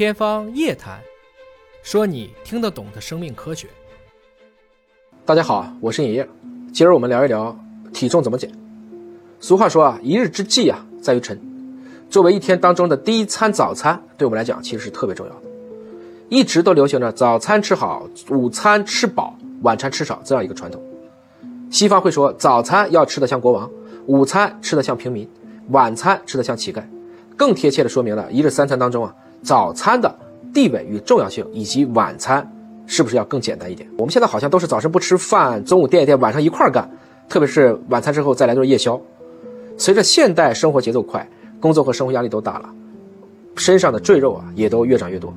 天方夜谭，说你听得懂的生命科学。大家好，我是尹烨，今儿我们聊一聊体重怎么减。俗话说啊，一日之计啊在于晨。作为一天当中的第一餐早餐，对我们来讲其实是特别重要的。一直都流行着早餐吃好，午餐吃饱，晚餐吃少这样一个传统。西方会说早餐要吃得像国王，午餐吃得像平民，晚餐吃得像乞丐。更贴切的说明了一日三餐当中啊，早餐的地位与重要性，以及晚餐是不是要更简单一点？我们现在好像都是早晨不吃饭，中午垫一垫，晚上一块儿干，特别是晚餐之后再来顿夜宵。随着现代生活节奏快，工作和生活压力都大了，身上的赘肉啊也都越长越多。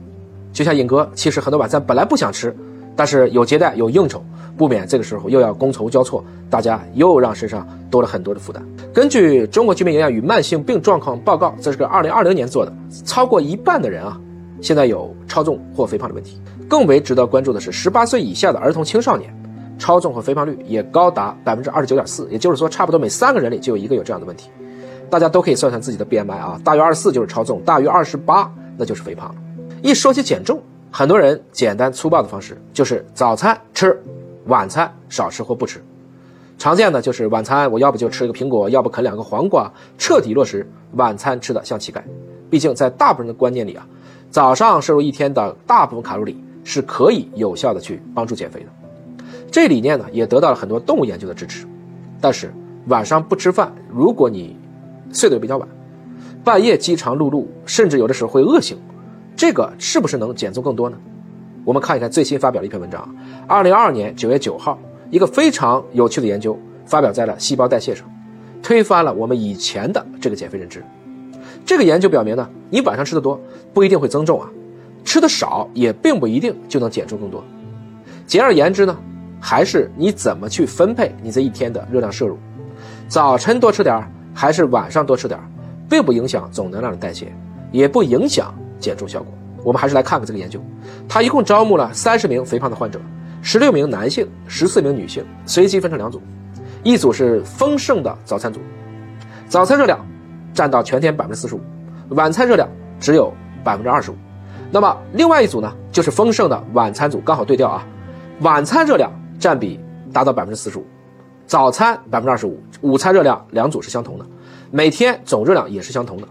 就像尹哥，其实很多晚餐本来不想吃，但是有接待有应酬。不免这个时候又要觥筹交错，大家又让身上多了很多的负担。根据《中国居民营养与慢性病状况报告》，这是个二零二零年做的，超过一半的人啊，现在有超重或肥胖的问题。更为值得关注的是，十八岁以下的儿童青少年，超重和肥胖率也高达百分之二十九点四，也就是说，差不多每三个人里就有一个有这样的问题。大家都可以算算自己的 BMI 啊，大于二十四就是超重，大于二十八那就是肥胖了。一说起减重，很多人简单粗暴的方式就是早餐吃。晚餐少吃或不吃，常见的就是晚餐我要不就吃一个苹果，要不啃两个黄瓜，彻底落实晚餐吃的像乞丐。毕竟在大部分人的观念里啊，早上摄入一天的大部分卡路里是可以有效的去帮助减肥的。这理念呢也得到了很多动物研究的支持。但是晚上不吃饭，如果你睡得比较晚，半夜饥肠辘辘，甚至有的时候会饿醒，这个是不是能减重更多呢？我们看一看最新发表的一篇文章，二零二二年九月九号，一个非常有趣的研究发表在了《细胞代谢》上，推翻了我们以前的这个减肥认知。这个研究表明呢，你晚上吃的多不一定会增重啊，吃的少也并不一定就能减重更多。简而言之呢，还是你怎么去分配你这一天的热量摄入，早晨多吃点还是晚上多吃点并不影响总能量的代谢，也不影响减重效果。我们还是来看看这个研究，他一共招募了三十名肥胖的患者，十六名男性，十四名女性，随机分成两组，一组是丰盛的早餐组，早餐热量占到全天百分之四十五，晚餐热量只有百分之二十五。那么另外一组呢，就是丰盛的晚餐组，刚好对调啊，晚餐热量占比达到百分之四十五，早餐百分之二十五，午餐热量两组是相同的，每天总热量也是相同的。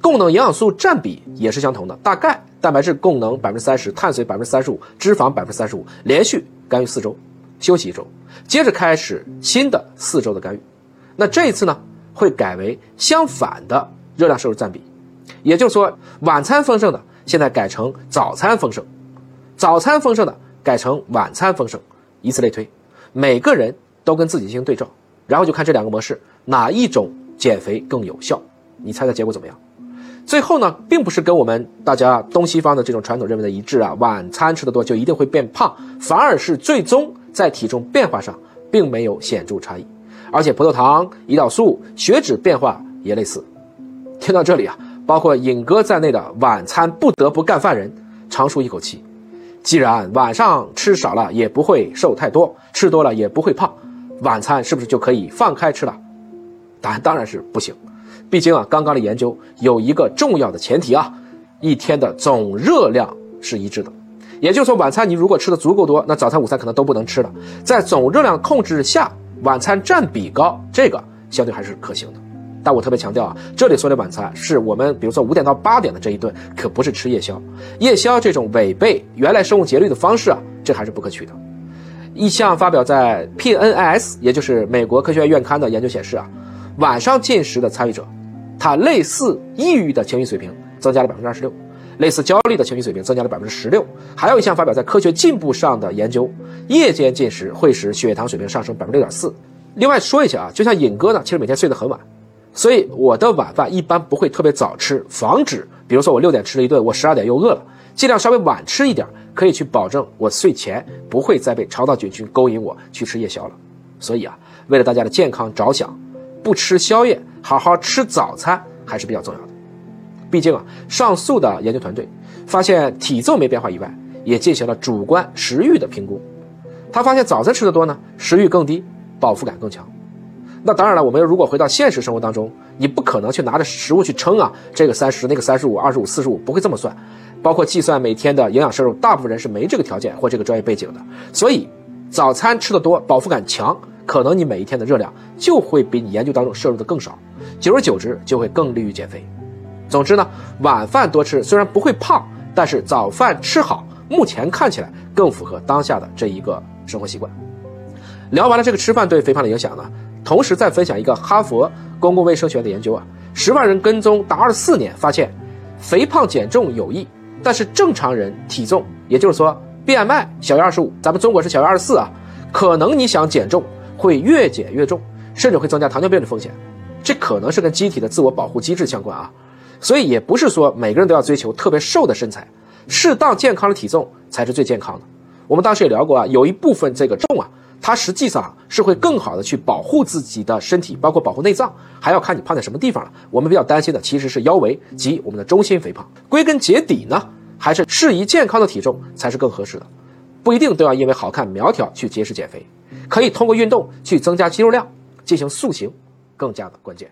供能营养素占比也是相同的，大概蛋白质供能百分之三十，碳水百分之三十五，脂肪百分之三十五。连续干预四周，休息一周，接着开始新的四周的干预。那这一次呢，会改为相反的热量摄入占比，也就是说，晚餐丰盛的现在改成早餐丰盛，早餐丰盛的改成晚餐丰盛，以此类推，每个人都跟自己进行对照，然后就看这两个模式哪一种减肥更有效，你猜猜结果怎么样？最后呢，并不是跟我们大家东西方的这种传统认为的一致啊，晚餐吃的多就一定会变胖，反而是最终在体重变化上并没有显著差异，而且葡萄糖、胰岛素、血脂变化也类似。听到这里啊，包括尹哥在内的晚餐不得不干饭人长舒一口气，既然晚上吃少了也不会瘦太多，吃多了也不会胖，晚餐是不是就可以放开吃了？答案当然是不行。毕竟啊，刚刚的研究有一个重要的前提啊，一天的总热量是一致的，也就是说，晚餐你如果吃的足够多，那早餐、午餐可能都不能吃了。在总热量控制下，晚餐占比高，这个相对还是可行的。但我特别强调啊，这里说的晚餐是我们比如说五点到八点的这一顿，可不是吃夜宵。夜宵这种违背原来生物节律的方式啊，这还是不可取的。一项发表在 PNAS，也就是美国科学院刊的研究显示啊。晚上进食的参与者，他类似抑郁的情绪水平增加了百分之二十六，类似焦虑的情绪水平增加了百分之十六。还有一项发表在《科学进步》上的研究，夜间进食会使血糖水平上升百分之六点四。另外说一下啊，就像尹哥呢，其实每天睡得很晚，所以我的晚饭一般不会特别早吃，防止比如说我六点吃了一顿，我十二点又饿了，尽量稍微晚吃一点，可以去保证我睡前不会再被肠道菌群勾引我去吃夜宵了。所以啊，为了大家的健康着想。不吃宵夜，好好吃早餐还是比较重要的。毕竟啊，上述的研究团队发现体重没变化以外，也进行了主观食欲的评估。他发现早餐吃的多呢，食欲更低，饱腹感更强。那当然了，我们如果回到现实生活当中，你不可能去拿着食物去称啊，这个三十，那个三十五，二十五，四十五，不会这么算。包括计算每天的营养摄入，大部分人是没这个条件或这个专业背景的。所以，早餐吃的多，饱腹感强，可能你每一天的热量就会比你研究当中摄入的更少，久而久之就会更利于减肥。总之呢，晚饭多吃虽然不会胖，但是早饭吃好，目前看起来更符合当下的这一个生活习惯。聊完了这个吃饭对肥胖的影响呢，同时再分享一个哈佛公共卫生学院的研究啊，十万人跟踪达二十四年，发现肥胖减重有益，但是正常人体重，也就是说 BMI 小于二十五，咱们中国是小于二十四啊，可能你想减重会越减越重，甚至会增加糖尿病的风险，这可能是跟机体的自我保护机制相关啊。所以也不是说每个人都要追求特别瘦的身材，适当健康的体重才是最健康的。我们当时也聊过啊，有一部分这个重啊，它实际上是会更好的去保护自己的身体，包括保护内脏，还要看你胖在什么地方了。我们比较担心的其实是腰围及我们的中心肥胖。归根结底呢，还是适宜健康的体重才是更合适的，不一定都要因为好看苗条去节食减肥，可以通过运动去增加肌肉量，进行塑形，更加的关键。